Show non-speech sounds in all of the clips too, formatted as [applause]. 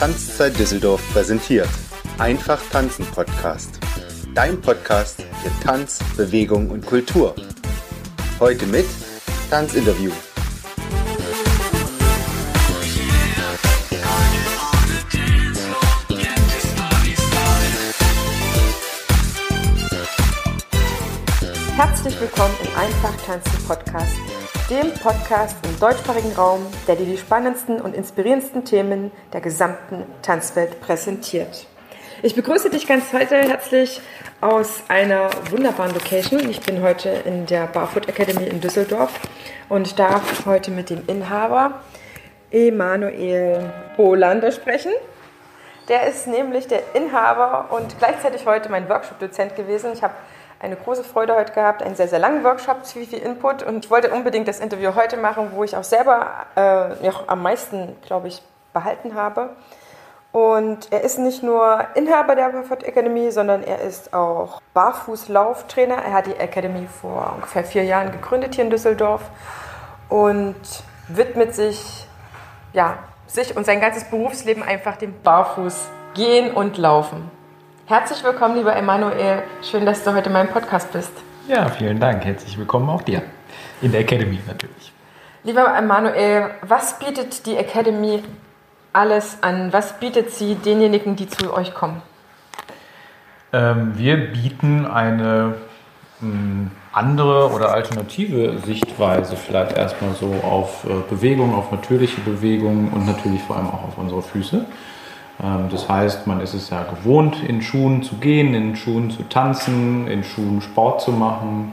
Tanzzeit Düsseldorf präsentiert. Einfach tanzen Podcast. Dein Podcast für Tanz, Bewegung und Kultur. Heute mit Tanzinterview. Herzlich willkommen im Einfach tanzen Podcast, dem Podcast im deutschsprachigen Raum, der dir die spannendsten und inspirierendsten Themen der gesamten Tanzwelt präsentiert. Ich begrüße dich ganz heute herzlich aus einer wunderbaren Location. Ich bin heute in der Barfoot Academy in Düsseldorf und darf heute mit dem Inhaber Emanuel Bolander sprechen. Der ist nämlich der Inhaber und gleichzeitig heute mein Workshop-Dozent gewesen. Ich habe eine große Freude heute gehabt, einen sehr, sehr langen Workshop, viel, viel Input und ich wollte unbedingt das Interview heute machen, wo ich auch selber äh, ja, am meisten, glaube ich, behalten habe. Und er ist nicht nur Inhaber der Barfoot Academy, sondern er ist auch Barfußlauftrainer. Er hat die Academy vor ungefähr vier Jahren gegründet hier in Düsseldorf und widmet sich, ja, sich und sein ganzes Berufsleben einfach dem Barfuß gehen und laufen. Herzlich willkommen, lieber Emanuel. Schön, dass du heute in meinem Podcast bist. Ja, vielen Dank. Herzlich willkommen auch dir. In der Academy natürlich. Lieber Emanuel, was bietet die Academy alles an? Was bietet sie denjenigen, die zu euch kommen? Ähm, wir bieten eine mh, andere oder alternative Sichtweise vielleicht erstmal so auf äh, Bewegung, auf natürliche Bewegung und natürlich vor allem auch auf unsere Füße. Ähm, das heißt, man ist es ja gewohnt, in Schuhen zu gehen, in Schuhen zu tanzen, in Schuhen Sport zu machen.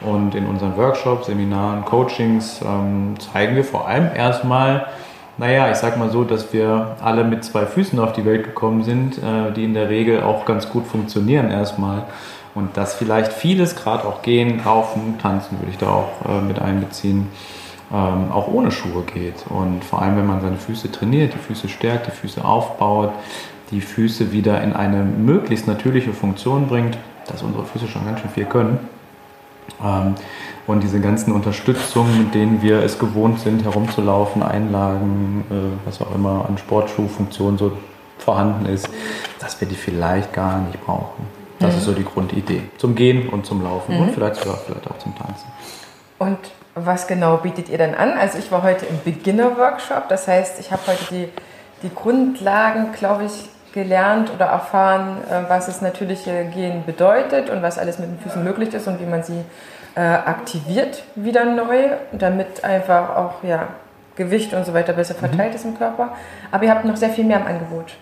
Und in unseren Workshops, Seminaren, Coachings ähm, zeigen wir vor allem erstmal, naja, ich sag mal so, dass wir alle mit zwei Füßen auf die Welt gekommen sind, äh, die in der Regel auch ganz gut funktionieren erstmal. Und dass vielleicht vieles, gerade auch gehen, laufen, tanzen würde ich da auch äh, mit einbeziehen, ähm, auch ohne Schuhe geht. Und vor allem, wenn man seine Füße trainiert, die Füße stärkt, die Füße aufbaut, die Füße wieder in eine möglichst natürliche Funktion bringt, dass unsere Füße schon ganz schön viel können. Ähm, und diese ganzen Unterstützungen, mit denen wir es gewohnt sind, herumzulaufen, Einlagen, äh, was auch immer an Sportschuhfunktion so vorhanden ist, dass wir die vielleicht gar nicht brauchen. Das mhm. ist so die Grundidee. Zum Gehen und zum Laufen mhm. und vielleicht sogar vielleicht auch zum Tanzen. Und was genau bietet ihr dann an? Also ich war heute im Beginner-Workshop, das heißt, ich habe heute die, die Grundlagen, glaube ich, gelernt oder erfahren, äh, was das natürliche Gehen bedeutet und was alles mit den Füßen möglich ist und wie man sie äh, aktiviert wieder neu, damit einfach auch ja, Gewicht und so weiter besser mhm. verteilt mhm. ist im Körper. Aber ihr habt noch sehr viel mehr im Angebot.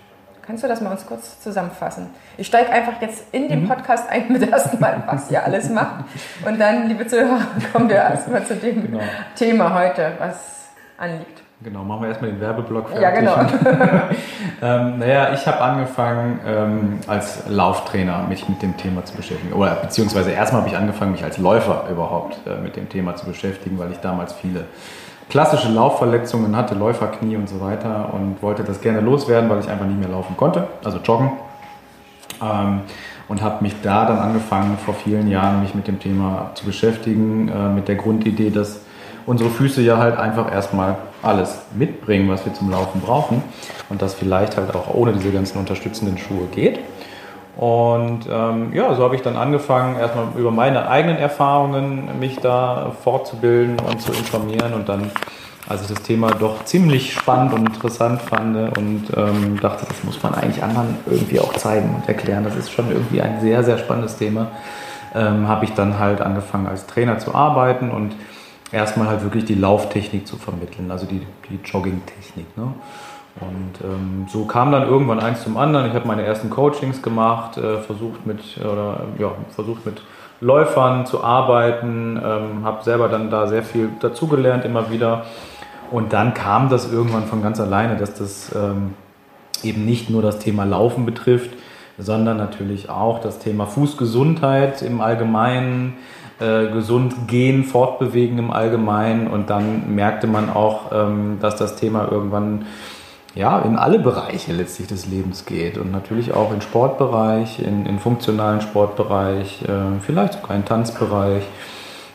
Kannst du das mal uns kurz zusammenfassen? Ich steige einfach jetzt in den mhm. Podcast ein mit ersten Mal, was ihr alles macht. Und dann, liebe Zuhörer, [laughs] kommen wir erstmal zu dem genau. Thema heute, was anliegt. Genau, machen wir erstmal den Werbeblock fertig. Ja, genau. [laughs] ähm, naja, ich habe angefangen, ähm, als Lauftrainer mich mit dem Thema zu beschäftigen. Oder beziehungsweise erstmal habe ich angefangen, mich als Läufer überhaupt äh, mit dem Thema zu beschäftigen, weil ich damals viele klassische Laufverletzungen hatte, Läuferknie und so weiter und wollte das gerne loswerden, weil ich einfach nicht mehr laufen konnte, also joggen. Ähm, und habe mich da dann angefangen, vor vielen Jahren mich mit dem Thema zu beschäftigen, äh, mit der Grundidee, dass unsere Füße ja halt einfach erstmal alles mitbringen, was wir zum Laufen brauchen und das vielleicht halt auch ohne diese ganzen unterstützenden Schuhe geht. Und ähm, ja, so habe ich dann angefangen, erstmal über meine eigenen Erfahrungen mich da fortzubilden und zu informieren. Und dann, als ich das Thema doch ziemlich spannend und interessant fand und ähm, dachte, das muss man eigentlich anderen irgendwie auch zeigen und erklären, das ist schon irgendwie ein sehr, sehr spannendes Thema, ähm, habe ich dann halt angefangen als Trainer zu arbeiten und erstmal halt wirklich die Lauftechnik zu vermitteln, also die, die Joggingtechnik. Ne? Und ähm, so kam dann irgendwann eins zum anderen. Ich habe meine ersten Coachings gemacht, äh, versucht mit oder ja, versucht mit Läufern zu arbeiten, ähm, habe selber dann da sehr viel dazugelernt immer wieder. Und dann kam das irgendwann von ganz alleine, dass das ähm, eben nicht nur das Thema Laufen betrifft, sondern natürlich auch das Thema Fußgesundheit im Allgemeinen, äh, gesund gehen, fortbewegen im Allgemeinen. Und dann merkte man auch, ähm, dass das Thema irgendwann ja, in alle Bereiche letztlich des Lebens geht. Und natürlich auch in Sportbereich, in, in funktionalen Sportbereich, äh, vielleicht sogar in Tanzbereich.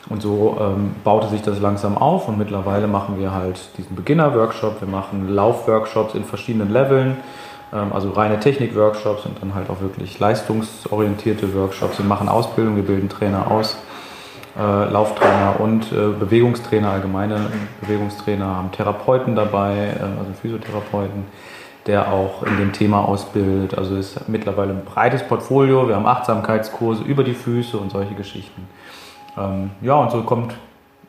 Und so ähm, baute sich das langsam auf. Und mittlerweile machen wir halt diesen Beginner-Workshop, wir machen Lauf-Workshops in verschiedenen Leveln, ähm, also reine Technik-Workshops und dann halt auch wirklich leistungsorientierte Workshops. Wir machen Ausbildung, wir bilden Trainer aus, äh, Lauftrainer und äh, Bewegungstrainer, allgemeine Bewegungstrainer, haben Therapeuten dabei, äh, also Physiotherapeuten, der auch in dem Thema ausbildet. Also ist mittlerweile ein breites Portfolio. Wir haben Achtsamkeitskurse über die Füße und solche Geschichten. Ähm, ja, und so kommt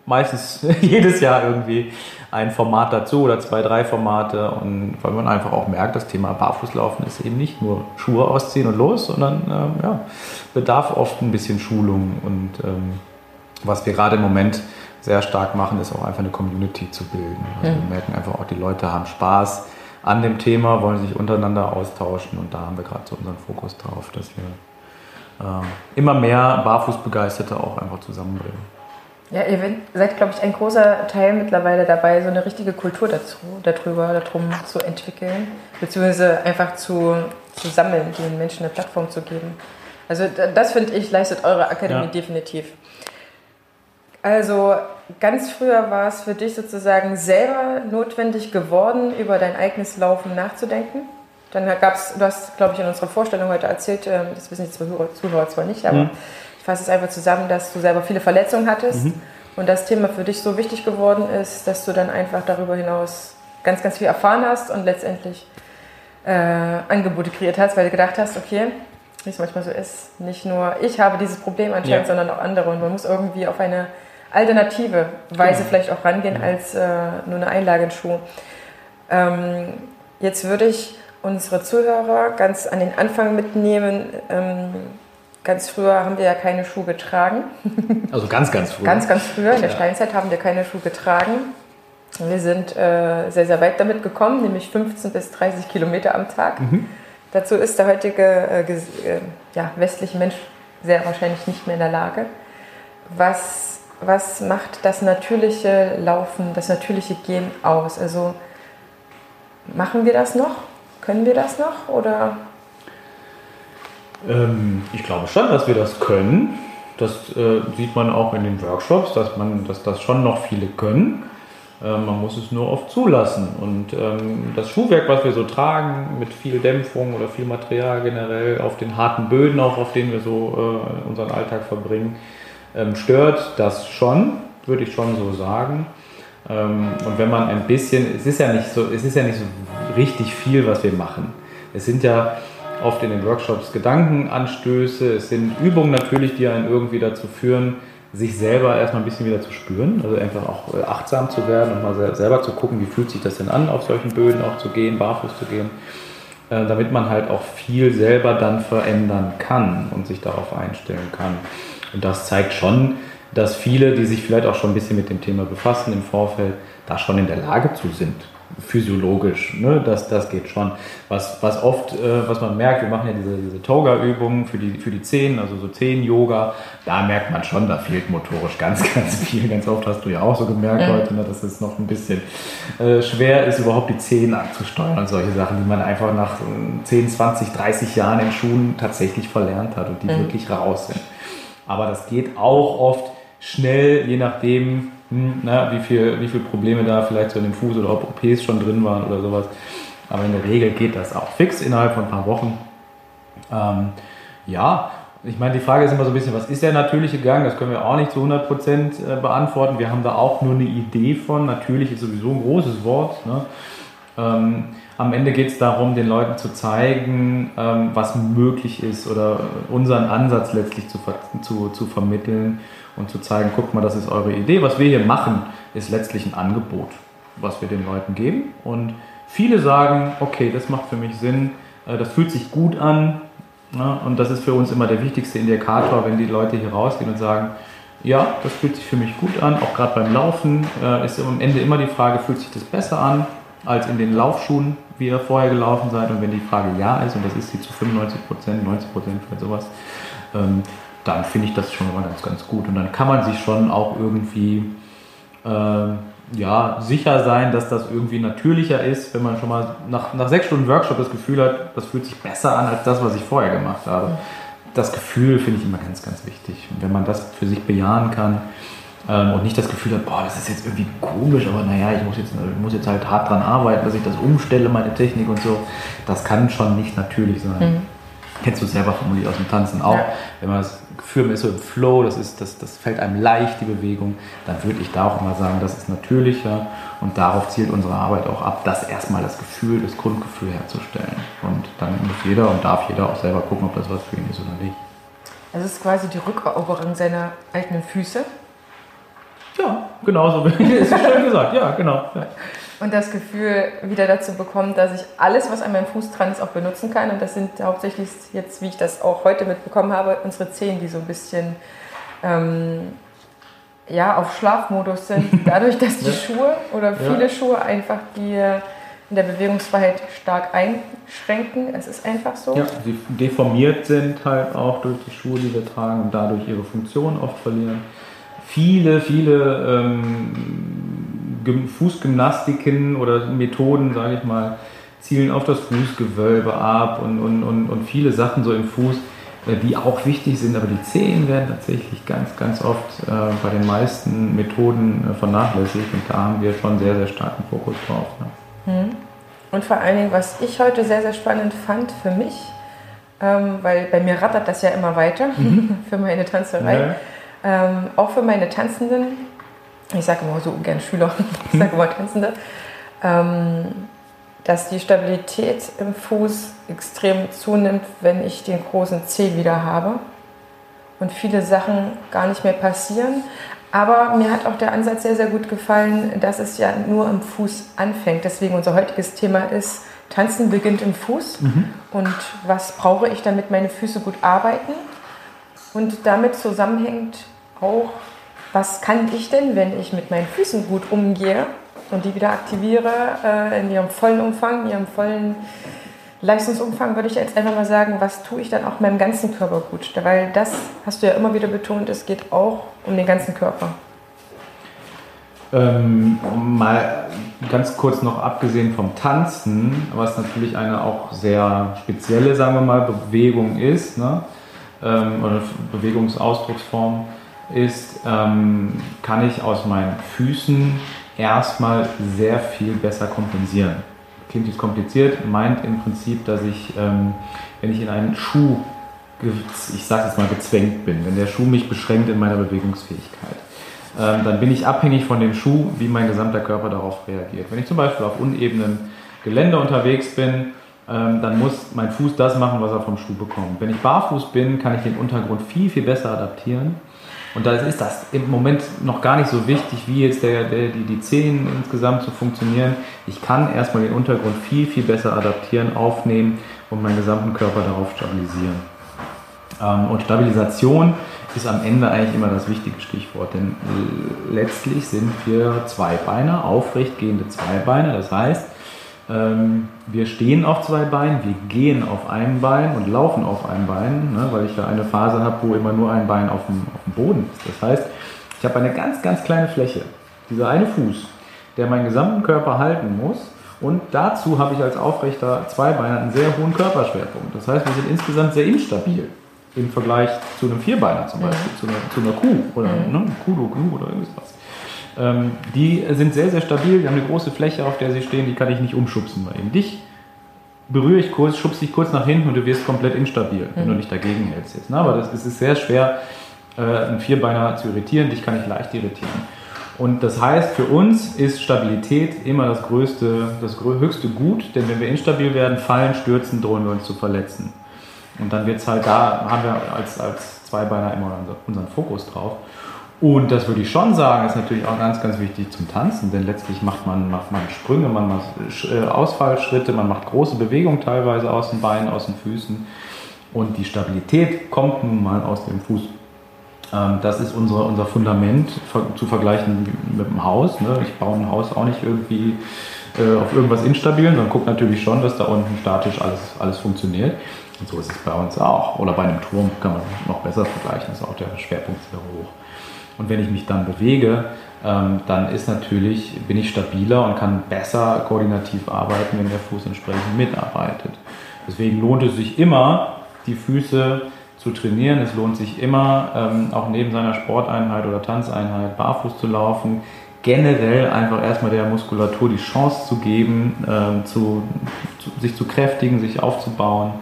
meistens [laughs] jedes Jahr irgendwie ein Format dazu oder zwei, drei Formate. Und weil man einfach auch merkt, das Thema Barfußlaufen ist eben nicht nur Schuhe ausziehen und los, sondern ähm, ja, bedarf oft ein bisschen Schulung. Und ähm, was wir gerade im Moment sehr stark machen, ist auch einfach eine Community zu bilden. Also wir merken einfach auch, die Leute haben Spaß an dem Thema, wollen sich untereinander austauschen und da haben wir gerade so unseren Fokus drauf, dass wir äh, immer mehr Barfußbegeisterte auch einfach zusammenbringen. Ja, ihr seid, glaube ich, ein großer Teil mittlerweile dabei, so eine richtige Kultur dazu, darüber, darum zu entwickeln, beziehungsweise einfach zu, zu sammeln, den Menschen eine Plattform zu geben. Also das finde ich, leistet eure Akademie ja. definitiv. Also ganz früher war es für dich sozusagen selber notwendig geworden, über dein eigenes Laufen nachzudenken. Dann gab es, du hast, glaube ich, in unserer Vorstellung heute erzählt, ähm, das wissen die Zuhörer, Zuhörer zwar nicht, aber mhm. ich fasse es einfach zusammen, dass du selber viele Verletzungen hattest mhm. und das Thema für dich so wichtig geworden ist, dass du dann einfach darüber hinaus ganz, ganz viel erfahren hast und letztendlich äh, Angebote kreiert hast, weil du gedacht hast, okay, wie es manchmal so ist, nicht nur ich habe dieses Problem anscheinend, ja. sondern auch andere und man muss irgendwie auf eine alternative Weise genau. vielleicht auch rangehen als äh, nur eine Einlage in Schuh. Ähm, jetzt würde ich unsere Zuhörer ganz an den Anfang mitnehmen. Ähm, ganz früher haben wir ja keine Schuhe getragen. [laughs] Also ganz, ganz früher. Ganz, ganz früher. In der ja. Steinzeit haben wir keine Schuhe getragen. Wir sind äh, sehr, sehr weit damit gekommen, nämlich 15 bis 30 Kilometer am Tag. Mhm. Dazu ist der heutige äh, äh, ja, westliche Mensch sehr wahrscheinlich nicht mehr in der Lage. Was was macht das natürliche Laufen, das natürliche Gehen aus? Also machen wir das noch? Können wir das noch? Oder? Ähm, ich glaube schon, dass wir das können. Das äh, sieht man auch in den Workshops, dass, man, dass das schon noch viele können. Äh, man muss es nur oft zulassen. Und ähm, das Schuhwerk, was wir so tragen, mit viel Dämpfung oder viel Material generell, auf den harten Böden, auch auf denen wir so äh, unseren Alltag verbringen, ähm, stört das schon, würde ich schon so sagen. Ähm, und wenn man ein bisschen, es ist ja nicht so, es ist ja nicht so richtig viel, was wir machen. Es sind ja oft in den Workshops Gedankenanstöße, es sind Übungen natürlich, die einen irgendwie dazu führen, sich selber erstmal ein bisschen wieder zu spüren, also einfach auch äh, achtsam zu werden und mal selber zu gucken, wie fühlt sich das denn an, auf solchen Böden auch zu gehen, barfuß zu gehen, äh, damit man halt auch viel selber dann verändern kann und sich darauf einstellen kann. Und das zeigt schon, dass viele, die sich vielleicht auch schon ein bisschen mit dem Thema befassen im Vorfeld, da schon in der Lage zu sind. Physiologisch, ne? das, das geht schon. Was, was oft, äh, was man merkt, wir machen ja diese, diese Toga-Übungen für die, für die Zehen, also so Zehen-Yoga, da merkt man schon, da fehlt motorisch ganz, [laughs] ganz viel. Ganz oft hast du ja auch so gemerkt ja. heute, ne, dass es noch ein bisschen äh, schwer ist, überhaupt die Zehen anzusteuern und solche Sachen, die man einfach nach 10, 20, 30 Jahren in Schuhen tatsächlich verlernt hat und die ja. wirklich raus sind. Aber das geht auch oft schnell, je nachdem, hm, na, wie, viel, wie viele Probleme da vielleicht so in dem Fuß oder ob OPs schon drin waren oder sowas. Aber in der Regel geht das auch fix innerhalb von ein paar Wochen. Ähm, ja, ich meine, die Frage ist immer so ein bisschen, was ist der natürliche Gang? Das können wir auch nicht zu 100% äh, beantworten. Wir haben da auch nur eine Idee von. Natürlich ist sowieso ein großes Wort. Ne? Ähm, am Ende geht es darum, den Leuten zu zeigen, ähm, was möglich ist oder unseren Ansatz letztlich zu, zu, zu vermitteln und zu zeigen, guckt mal, das ist eure Idee. Was wir hier machen, ist letztlich ein Angebot, was wir den Leuten geben. Und viele sagen, okay, das macht für mich Sinn, äh, das fühlt sich gut an. Ne? Und das ist für uns immer der wichtigste Indikator, wenn die Leute hier rausgehen und sagen, ja, das fühlt sich für mich gut an, auch gerade beim Laufen äh, ist am Ende immer die Frage, fühlt sich das besser an als in den Laufschuhen, wie ihr vorher gelaufen seid. Und wenn die Frage ja ist, und das ist sie zu 95 Prozent, 90 Prozent, vielleicht sowas, ähm, dann finde ich das schon mal ganz, ganz gut. Und dann kann man sich schon auch irgendwie äh, ja, sicher sein, dass das irgendwie natürlicher ist, wenn man schon mal nach, nach sechs Stunden Workshop das Gefühl hat, das fühlt sich besser an als das, was ich vorher gemacht habe. Das Gefühl finde ich immer ganz, ganz wichtig. Und wenn man das für sich bejahen kann, und nicht das Gefühl hat, boah, das ist jetzt irgendwie komisch, aber naja, ich muss jetzt, ich muss jetzt halt hart dran arbeiten, dass ich das umstelle, meine Technik und so. Das kann schon nicht natürlich sein. Mhm. Kennst du selber vermutlich aus dem Tanzen auch. Ja. Wenn man das Gefühl ist so im Flow, das, ist, das, das fällt einem leicht, die Bewegung, dann würde ich da auch immer sagen, das ist natürlicher und darauf zielt unsere Arbeit auch ab, das erstmal das Gefühl, das Grundgefühl herzustellen. Und dann muss jeder und darf jeder auch selber gucken, ob das was für ihn ist oder nicht. Es ist quasi die Rückeroberung seiner eigenen Füße. Ja, genau so [laughs] ist schön gesagt. Ja, genau. Ja. Und das Gefühl wieder dazu bekommen, dass ich alles, was an meinem Fuß dran ist, auch benutzen kann. Und das sind hauptsächlich jetzt, wie ich das auch heute mitbekommen habe, unsere Zehen, die so ein bisschen ähm, ja, auf Schlafmodus sind. [laughs] Dadurch, dass die ja. Schuhe oder viele ja. Schuhe einfach die in der Bewegungsfreiheit stark einschränken. Es ist einfach so. Ja, sie deformiert sind halt auch durch die Schuhe, die wir tragen und dadurch ihre Funktion oft verlieren. Viele, viele ähm, Fußgymnastiken oder Methoden, sage ich mal, zielen auf das Fußgewölbe ab und, und, und, und viele Sachen so im Fuß, äh, die auch wichtig sind, aber die Zehen werden tatsächlich ganz, ganz oft äh, bei den meisten Methoden äh, vernachlässigt und da haben wir schon sehr, sehr starken Fokus drauf. Ne? Hm. Und vor allen Dingen, was ich heute sehr, sehr spannend fand für mich, ähm, weil bei mir rattert das ja immer weiter mhm. [laughs] für meine Tanzerei, ja. Ähm, auch für meine Tanzenden, ich sage immer so gern Schüler, [laughs] ich sage immer Tanzende, ähm, dass die Stabilität im Fuß extrem zunimmt, wenn ich den großen Zeh wieder habe und viele Sachen gar nicht mehr passieren. Aber mir hat auch der Ansatz sehr, sehr gut gefallen, dass es ja nur am Fuß anfängt. Deswegen unser heutiges Thema ist, Tanzen beginnt im Fuß. Mhm. Und was brauche ich, damit meine Füße gut arbeiten? Und damit zusammenhängt auch, was kann ich denn, wenn ich mit meinen Füßen gut umgehe und die wieder aktiviere äh, in ihrem vollen Umfang, in ihrem vollen Leistungsumfang würde ich jetzt einfach mal sagen, was tue ich dann auch meinem ganzen Körper gut? Weil das hast du ja immer wieder betont, es geht auch um den ganzen Körper. Ähm, mal ganz kurz noch abgesehen vom Tanzen, was natürlich eine auch sehr spezielle, sagen wir mal, Bewegung ist, ne? ähm, oder Bewegungsausdrucksform ist, ähm, kann ich aus meinen Füßen erstmal sehr viel besser kompensieren klingt jetzt kompliziert, meint im Prinzip, dass ich, ähm, wenn ich in einen Schuh, ich sage jetzt mal, gezwängt bin, wenn der Schuh mich beschränkt in meiner Bewegungsfähigkeit, ähm, dann bin ich abhängig von dem Schuh, wie mein gesamter Körper darauf reagiert. Wenn ich zum Beispiel auf unebenen Gelände unterwegs bin, ähm, dann muss mein Fuß das machen, was er vom Schuh bekommt. Wenn ich barfuß bin, kann ich den Untergrund viel, viel besser adaptieren und da ist das im Moment noch gar nicht so wichtig, wie jetzt der, der, die, die Zehen insgesamt zu funktionieren. Ich kann erstmal den Untergrund viel, viel besser adaptieren, aufnehmen und meinen gesamten Körper darauf stabilisieren. Ähm, und Stabilisation ist am Ende eigentlich immer das wichtige Stichwort, denn letztlich sind wir Zweibeiner, aufrecht gehende Zweibeiner. Das heißt, ähm, wir stehen auf zwei Beinen, wir gehen auf einem Bein und laufen auf einem Bein, ne, weil ich da eine Phase habe, wo immer nur ein Bein auf dem, auf dem Boden ist. Das heißt, ich habe eine ganz, ganz kleine Fläche, dieser eine Fuß, der meinen gesamten Körper halten muss. Und dazu habe ich als aufrechter Zweibeiner einen sehr hohen Körperschwerpunkt. Das heißt, wir sind insgesamt sehr instabil im Vergleich zu einem Vierbeiner zum Beispiel, mhm. zu, einer, zu, einer, Kuh oder mhm. ne, Kudo, Gnu oder irgendwas. Ähm, die sind sehr, sehr stabil, die haben eine große Fläche, auf der sie stehen, die kann ich nicht umschubsen bei ihnen. Dich berühre ich kurz, schubse dich kurz nach hinten und du wirst komplett instabil, wenn du mhm. nicht dagegen hältst jetzt. Ne? Aber das, es ist sehr schwer, äh, einen Vierbeiner zu irritieren, dich kann ich leicht irritieren. Und das heißt, für uns ist Stabilität immer das größte, das höchste Gut, denn wenn wir instabil werden, fallen, stürzen, drohen wir uns zu verletzen. Und dann wird es halt da, haben wir als, als Zweibeiner immer unseren Fokus drauf. Und das würde ich schon sagen, ist natürlich auch ganz, ganz wichtig zum Tanzen, denn letztlich macht man, macht man Sprünge, man macht äh, Ausfallschritte, man macht große Bewegungen teilweise aus den Beinen, aus den Füßen. Und die Stabilität kommt nun mal aus dem Fuß. Ähm, das ist unsere, unser Fundament zu vergleichen mit dem Haus. Ne? Ich baue ein Haus auch nicht irgendwie äh, auf irgendwas Instabilen, sondern gucke natürlich schon, dass da unten statisch alles, alles funktioniert. Und so ist es bei uns auch. Oder bei einem Turm kann man noch besser vergleichen, ist auch der Schwerpunkt sehr hoch. Und wenn ich mich dann bewege, ähm, dann ist natürlich, bin ich stabiler und kann besser koordinativ arbeiten, wenn der Fuß entsprechend mitarbeitet. Deswegen lohnt es sich immer, die Füße zu trainieren. Es lohnt sich immer, ähm, auch neben seiner Sporteinheit oder Tanzeinheit barfuß zu laufen. Generell einfach erstmal der Muskulatur die Chance zu geben, ähm, zu, sich zu kräftigen, sich aufzubauen.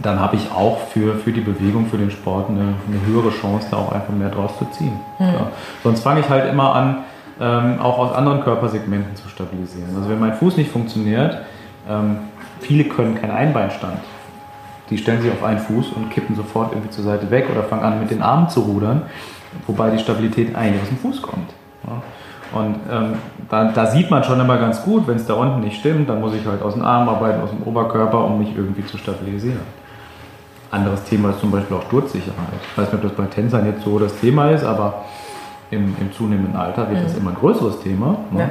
Dann habe ich auch für, für die Bewegung, für den Sport eine, eine höhere Chance, da auch einfach mehr draus zu ziehen. Mhm. Ja. Sonst fange ich halt immer an, ähm, auch aus anderen Körpersegmenten zu stabilisieren. Also wenn mein Fuß nicht funktioniert, ähm, viele können keinen Einbeinstand. Die stellen sich auf einen Fuß und kippen sofort irgendwie zur Seite weg oder fangen an mit den Armen zu rudern, wobei die Stabilität eigentlich aus dem Fuß kommt. Ja. Und ähm, da, da, sieht man schon immer ganz gut, wenn es da unten nicht stimmt, dann muss ich halt aus dem Arm arbeiten, aus dem Oberkörper, um mich irgendwie zu stabilisieren. Anderes Thema ist zum Beispiel auch Sturzsicherheit. Ich weiß nicht, ob das bei Tänzern jetzt so das Thema ist, aber im, im zunehmenden Alter wird mhm. das immer ein größeres Thema. Ne? Ja.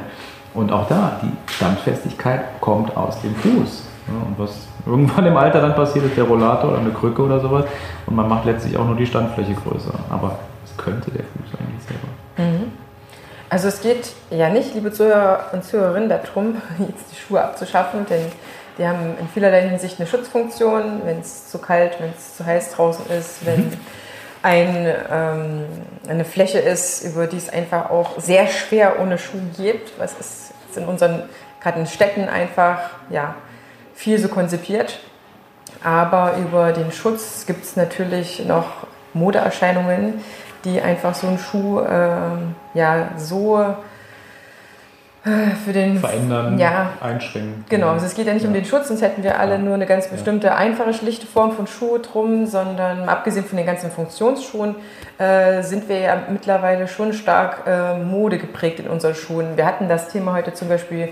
Und auch da, die Standfestigkeit kommt aus dem Fuß. Ja, und was irgendwann im Alter dann passiert, ist der Rollator oder eine Krücke oder sowas. Und man macht letztlich auch nur die Standfläche größer. Aber es könnte der Fuß eigentlich selber. Mhm. Also es geht ja nicht, liebe Zuhörer und Zuhörerinnen, darum, [laughs] jetzt die Schuhe abzuschaffen, denn die haben in vielerlei Hinsicht eine Schutzfunktion, wenn es zu kalt, wenn es zu heiß draußen ist, wenn mhm. ein, ähm, eine Fläche ist, über die es einfach auch sehr schwer ohne Schuh geht. Was ist in unseren, gerade in Städten einfach, ja, viel so konzipiert. Aber über den Schutz gibt es natürlich noch Modeerscheinungen, die einfach so einen Schuh äh, ja so für den verändern, ja, einschränken. Genau, also es geht ja nicht ja. um den Schutz, sonst hätten wir alle ja. nur eine ganz bestimmte einfache, schlichte Form von Schuhe drum, sondern abgesehen von den ganzen Funktionsschuhen äh, sind wir ja mittlerweile schon stark äh, Mode geprägt in unseren Schuhen. Wir hatten das Thema heute zum Beispiel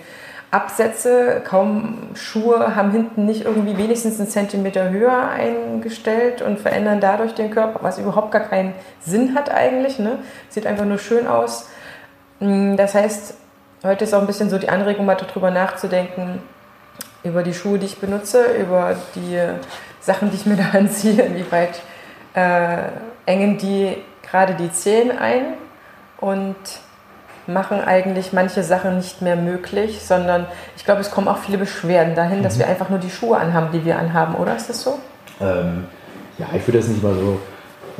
Absätze, kaum Schuhe haben hinten nicht irgendwie wenigstens einen Zentimeter höher eingestellt und verändern dadurch den Körper, was überhaupt gar keinen Sinn hat eigentlich. Ne? Sieht einfach nur schön aus. Mm, das heißt, heute ist auch ein bisschen so die Anregung, mal darüber nachzudenken, über die Schuhe, die ich benutze, über die Sachen, die ich mir da [laughs] anziehe, inwieweit äh, engen die gerade die Zehen ein und machen eigentlich manche Sachen nicht mehr möglich, sondern ich glaube, es kommen auch viele Beschwerden dahin, mhm. dass wir einfach nur die Schuhe anhaben, die wir anhaben, oder ist das so? Ähm, ja, ich würde das nicht mal so,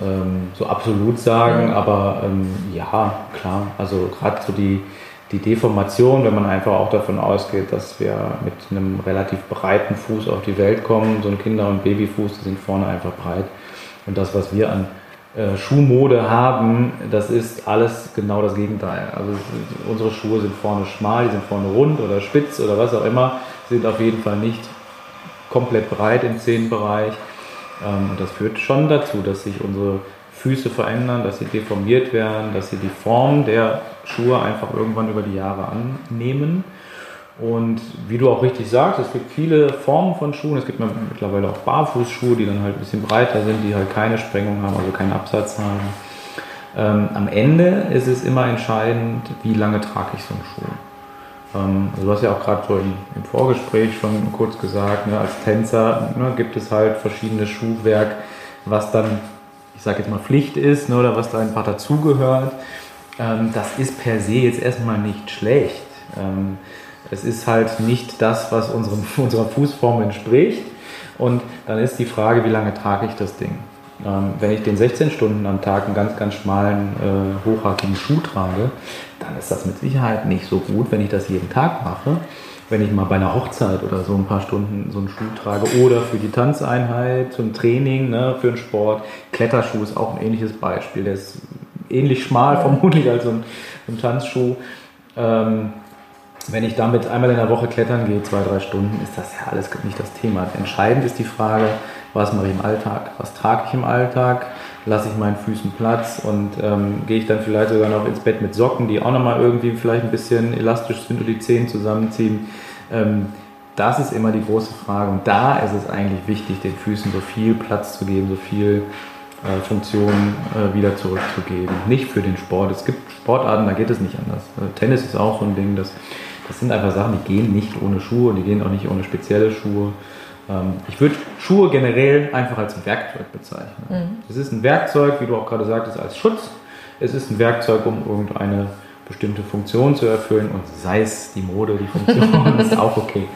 ähm, so absolut sagen, mhm. aber ähm, ja, klar, also gerade so die, die Deformation, wenn man einfach auch davon ausgeht, dass wir mit einem relativ breiten Fuß auf die Welt kommen, so ein Kinder- und Babyfuß, die sind vorne einfach breit und das, was wir an äh, Schuhmode haben, das ist alles genau das Gegenteil. Also unsere Schuhe sind vorne schmal, die sind vorne rund oder spitz oder was auch immer, sind auf jeden Fall nicht komplett breit im Zehenbereich. Ähm, und das führt schon dazu, dass sich unsere Füße verändern, dass sie deformiert werden, dass sie die Form der Schuhe einfach irgendwann über die Jahre annehmen. Und wie du auch richtig sagst, es gibt viele Formen von Schuhen. Es gibt mittlerweile auch Barfußschuhe, die dann halt ein bisschen breiter sind, die halt keine Sprengung haben, also keinen Absatz haben. Ähm, am Ende ist es immer entscheidend, wie lange trage ich so einen Schuh. Ähm, also du hast ja auch gerade so im, im, Vorgespräch schon kurz gesagt, ne, als Tänzer ne, gibt es halt verschiedene Schuhwerk, was dann, ich sage jetzt mal Pflicht ist ne, oder was da einfach dazugehört. Ähm, das ist per se jetzt erstmal nicht schlecht. Ähm, es ist halt nicht das, was unserem, [laughs] unserer Fußform entspricht. Und dann ist die Frage, wie lange trage ich das Ding? Ähm, wenn ich den 16 Stunden am Tag einen ganz, ganz schmalen, äh, hochhackigen Schuh trage, dann ist das mit Sicherheit nicht so gut, wenn ich das jeden Tag mache. Wenn ich mal bei einer Hochzeit oder so ein paar Stunden so einen Schuh trage oder für die Tanzeinheit, zum Training, ne, für den Sport. Kletterschuh ist auch ein ähnliches Beispiel. Der ist ähnlich schmal vermutlich als so ein, ein Tanzschuh. Ähm, wenn ich damit einmal in der Woche klettern gehe, zwei, drei Stunden, ist das ja alles nicht das Thema. Entscheidend ist die Frage, was mache ich im Alltag? Was trage ich im Alltag? Lasse ich meinen Füßen Platz und ähm, gehe ich dann vielleicht sogar noch ins Bett mit Socken, die auch nochmal irgendwie vielleicht ein bisschen elastisch sind und die Zehen zusammenziehen. Ähm, das ist immer die große Frage und da ist es eigentlich wichtig, den Füßen so viel Platz zu geben, so viel äh, Funktion äh, wieder zurückzugeben. Nicht für den Sport. Es gibt Sportarten, da geht es nicht anders. Also Tennis ist auch so ein Ding, das das sind einfach Sachen, die gehen nicht ohne Schuhe, die gehen auch nicht ohne spezielle Schuhe. Ähm, ich würde Schuhe generell einfach als Werkzeug bezeichnen. Mhm. Es ist ein Werkzeug, wie du auch gerade sagtest, als Schutz. Es ist ein Werkzeug, um irgendeine bestimmte Funktion zu erfüllen und sei es die Mode, die Funktion, [laughs] ist auch okay.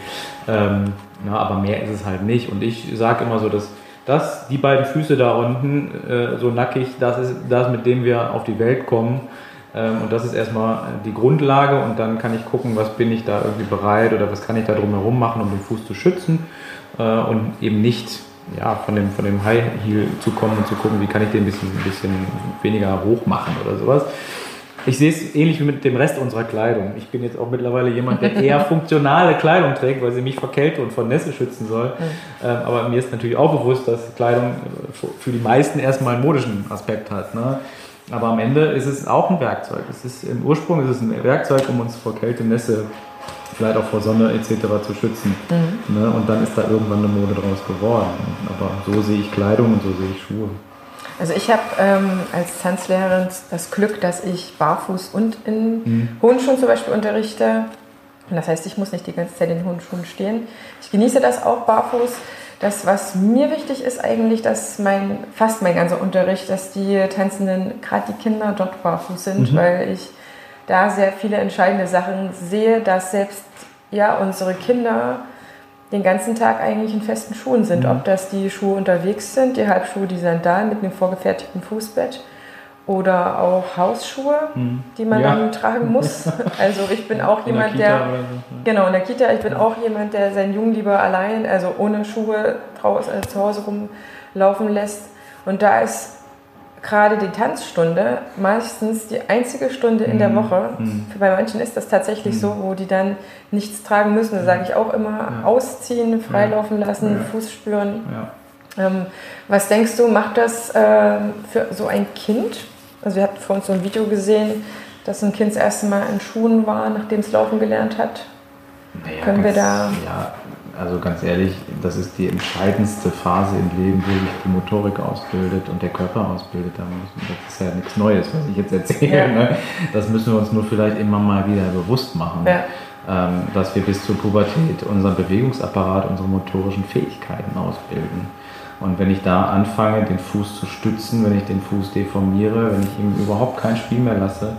Ähm, na, aber mehr ist es halt nicht. Und ich sage immer so, dass das, die beiden Füße da unten, äh, so nackig, das ist das, mit dem wir auf die Welt kommen. Ähm, und das ist erstmal die Grundlage und dann kann ich gucken, was bin ich da irgendwie bereit oder was kann ich da drumherum machen, um den Fuß zu schützen äh, und eben nicht ja, von, dem, von dem High Heel zu kommen und zu gucken, wie kann ich den ein bisschen, ein bisschen weniger hoch machen oder sowas. Ich sehe es ähnlich wie mit dem Rest unserer Kleidung. Ich bin jetzt auch mittlerweile jemand, der eher [laughs] funktionale Kleidung trägt, weil sie mich vor Kälte und vor Nässe schützen soll. Mhm. aber mir ist natürlich auch bewusst, dass Kleidung für die meisten erstmal einen modischen Aspekt hat. Ne? Aber am Ende ist es auch ein Werkzeug. Es ist, Im Ursprung ist es ein Werkzeug, um uns vor Kälte, Nässe, vielleicht auch vor Sonne etc. zu schützen. Mhm. Ne? Und dann ist da irgendwann eine Mode draus geworden. Aber so sehe ich Kleidung und so sehe ich Schuhe. Also ich habe ähm, als Tanzlehrerin das Glück, dass ich barfuß und in mhm. hohen Schuhen zum Beispiel unterrichte. Und das heißt, ich muss nicht die ganze Zeit in hohen Schuhen stehen. Ich genieße das auch barfuß. Das, was mir wichtig ist eigentlich, dass mein, fast mein ganzer Unterricht, dass die Tanzenden, gerade die Kinder, dort barfuß sind, mhm. weil ich da sehr viele entscheidende Sachen sehe, dass selbst ja, unsere Kinder den ganzen Tag eigentlich in festen Schuhen sind. Mhm. Ob das die Schuhe unterwegs sind, die Halbschuhe, die Sandalen mit einem vorgefertigten Fußbett oder auch Hausschuhe, mhm. die man ja. dann tragen [laughs] muss. Also ich bin auch jemand, der, der so. genau in der Kita, ich bin ja. auch jemand, der seinen Jungen lieber allein, also ohne Schuhe draußen äh, zu Hause rumlaufen lässt. Und da ist gerade die Tanzstunde meistens die einzige Stunde in der mhm. Woche. Mhm. Bei manchen ist das tatsächlich mhm. so, wo die dann nichts tragen müssen. Da sage ich auch immer, ja. ausziehen, freilaufen lassen, ja. Fuß spüren. Ja. Ähm, was denkst du, macht das äh, für so ein Kind? Also wir hatten vor uns so ein Video gesehen, dass ein Kind das erste Mal in Schuhen war, nachdem es laufen gelernt hat. Naja, Können wir da... Ja, also ganz ehrlich, das ist die entscheidendste Phase im Leben, wo sich die Motorik ausbildet und der Körper ausbildet. Das ist ja nichts Neues, was ich jetzt erzähle. Ja. Ne? Das müssen wir uns nur vielleicht immer mal wieder bewusst machen, ja. Ähm, dass wir bis zur Pubertät unseren Bewegungsapparat, unsere motorischen Fähigkeiten ausbilden. Und wenn ich da anfange, den Fuß zu stützen, wenn ich den Fuß deformiere, wenn ich ihm überhaupt kein Spiel mehr lasse,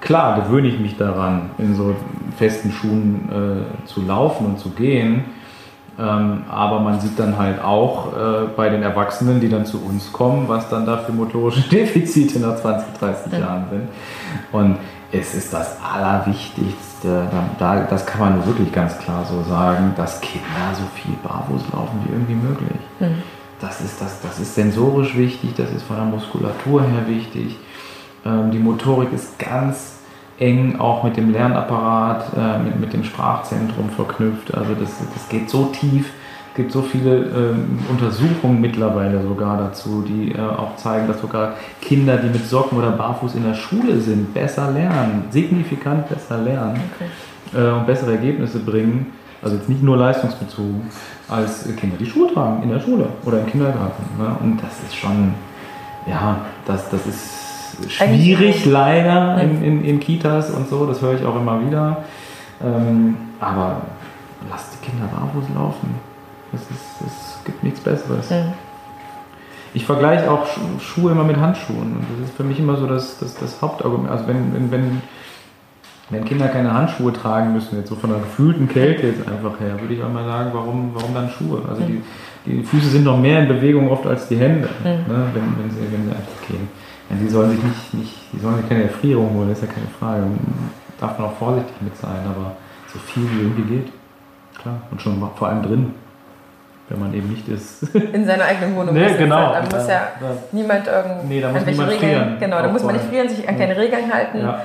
klar gewöhne ich mich daran, in so festen Schuhen äh, zu laufen und zu gehen aber man sieht dann halt auch äh, bei den Erwachsenen, die dann zu uns kommen, was dann da für motorische [laughs] Defizite nach 20, 30 ja. Jahren sind. Und es ist das Allerwichtigste, da, das kann man wirklich ganz klar so sagen, dass Kinder so viel barfuß laufen wie irgendwie möglich. Mhm. Das, ist, das, das ist sensorisch wichtig, das ist von der Muskulatur her wichtig. Ähm, die Motorik ist ganz eng auch mit dem Lernapparat, äh, mit, mit dem Sprachzentrum verknüpft. Also das, das geht so tief. Es gibt so viele ähm, Untersuchungen mittlerweile sogar dazu, die äh, auch zeigen, dass sogar Kinder, die mit Socken oder Barfuß in der Schule sind, besser lernen, signifikant besser lernen okay. äh, und bessere Ergebnisse bringen. Also jetzt nicht nur leistungsbezogen, als Kinder, die Schuhe tragen in der Schule oder im Kindergarten. Ne? Und das ist schon, ja, das, das ist schwierig leider in, in, in, Kitas und so, das höre ich auch immer wieder. Ähm, aber lasst die Kinder barfuß laufen. Es, ist, es gibt nichts Besseres. Mhm. Ich vergleiche auch Schuhe immer mit Handschuhen. Und das ist für mich immer so das, das, das Hauptargument. Also wenn, wenn, wenn, wenn Kinder keine Handschuhe tragen müssen, jetzt so von einer gefühlten Kälte jetzt einfach her, würde ich auch mal sagen, warum, warum dann Schuhe? Also die, die Füße sind noch mehr in Bewegung oft als die Hände, mhm. ne, wenn, wenn, sie, wenn sie einfach gehen. Ja, die sollen sich nicht, nicht, die sollen sich keine Erfrierung holen, das ist ja keine Frage. Darf man auch vorsichtig mit sein, aber so viel wie irgendwie geht. Klar. Und schon vor allem drin, wenn man eben nicht ist. [laughs] In seiner eigenen Wohnung. Nee, genau. Da muss ja, ja niemand irgendwie nee, da muss niemand Regeln. Frieren. Genau, da muss man nicht frieren, sich an keine Regeln halten. Ja.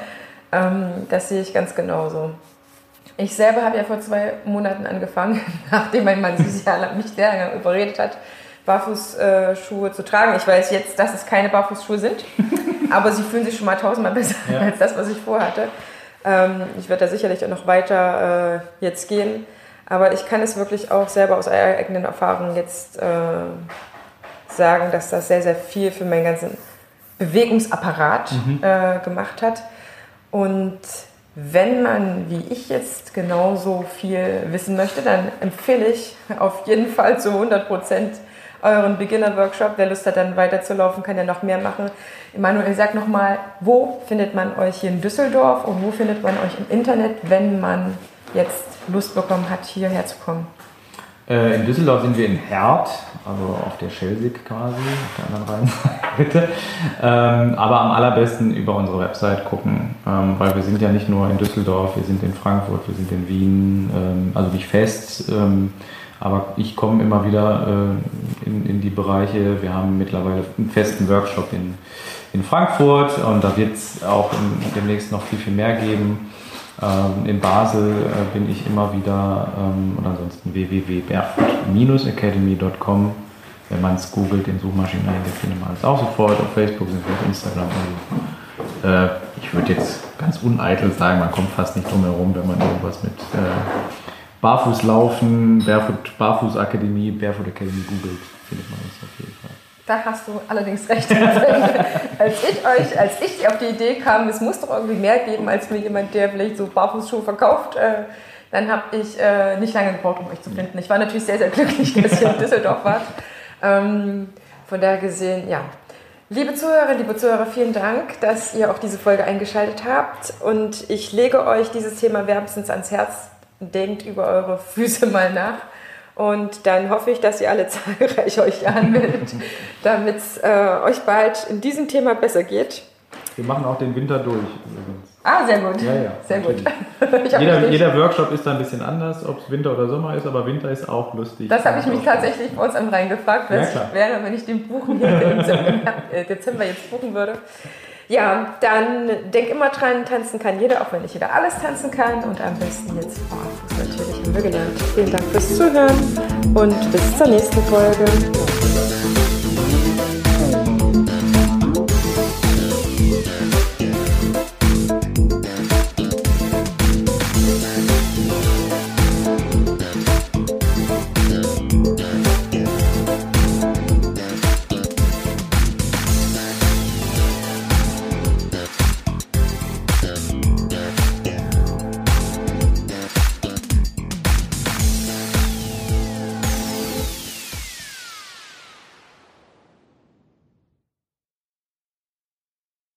Ähm, das sehe ich ganz genauso. Ich selber habe ja vor zwei Monaten angefangen, [laughs] nachdem mein Mann mich sehr lange überredet hat, Barfußschuhe zu tragen. Ich weiß jetzt, dass es keine Barfußschuhe sind, [laughs] aber sie fühlen sich schon mal tausendmal besser ja. als das, was ich vorhatte. Ähm, ich werde da sicherlich auch noch weiter äh, jetzt gehen, aber ich kann es wirklich auch selber aus eigenen Erfahrungen jetzt äh, sagen, dass das sehr, sehr viel für meinen ganzen Bewegungsapparat mhm. äh, gemacht hat. Und wenn man, wie ich jetzt, genauso viel wissen möchte, dann empfehle ich auf jeden Fall zu 100 Prozent euren Beginner-Workshop. Wer Lust hat, dann weiterzulaufen, kann ja noch mehr machen. Emanuel, sag nochmal, wo findet man euch hier in Düsseldorf und wo findet man euch im Internet, wenn man jetzt Lust bekommen hat, hierher zu kommen? Äh, in Düsseldorf sind wir in Herd, also auf der Schelsig quasi, auf der anderen Rheinseite. [laughs] ähm, aber am allerbesten über unsere Website gucken, ähm, weil wir sind ja nicht nur in Düsseldorf, wir sind in Frankfurt, wir sind in Wien, ähm, also nicht fest. Aber ich komme immer wieder äh, in, in, die Bereiche. Wir haben mittlerweile einen festen Workshop in, in Frankfurt und da wird es auch in, demnächst noch viel, viel mehr geben. Ähm, in Basel äh, bin ich immer wieder ähm, und ansonsten www.barefoot-academy.com. Wenn man es googelt, in Suchmaschinen eingibt, findet man es auch sofort. Auf Facebook sind wir, auf Instagram. Also, äh, ich würde jetzt ganz uneitel sagen, man kommt fast nicht drum herum, wenn man irgendwas mit äh, Barfußlaufen, Barefoot, Barfuß Akademie, Barefoot Academy googelt, findet man uns auf jeden Fall. Da hast du allerdings recht. [laughs] als ich euch, als ich auf die Idee kam, es muss doch irgendwie mehr geben als nur jemand, der vielleicht so Barfußschuhe verkauft, äh, dann habe ich äh, nicht lange gebraucht, um euch zu finden. Ich war natürlich sehr, sehr glücklich, [laughs] dass ihr in Düsseldorf wart. Ähm, von daher gesehen, ja. Liebe Zuhörer, liebe Zuhörer, vielen Dank, dass ihr auch diese Folge eingeschaltet habt. Und ich lege euch dieses Thema wärmstens ans Herz. Denkt über eure Füße [laughs] mal nach. Und dann hoffe ich, dass ihr alle [laughs] zahlreich euch anmeldet, [laughs] damit es äh, euch bald in diesem Thema besser geht. Wir machen auch den Winter durch übrigens. Ah, sehr gut. Ja, ja. Sehr gut. jeder, jeder, Workshop ist da ein bisschen anders, ob es Winter oder Sommer ist, aber Winter ist auch lustig. Das habe ich mich tatsächlich bei uns am Rhein gefragt, was ja, wäre, wenn ich den buchen im äh, Dezember jetzt buchen würde. Ja, dann denk immer dran, tanzen kann jeder, auch wenn nicht jeder alles tanzen kann. Und am besten jetzt barfuß natürlich, haben wir gelernt. Vielen Dank fürs Zuhören und bis zur nächsten Folge.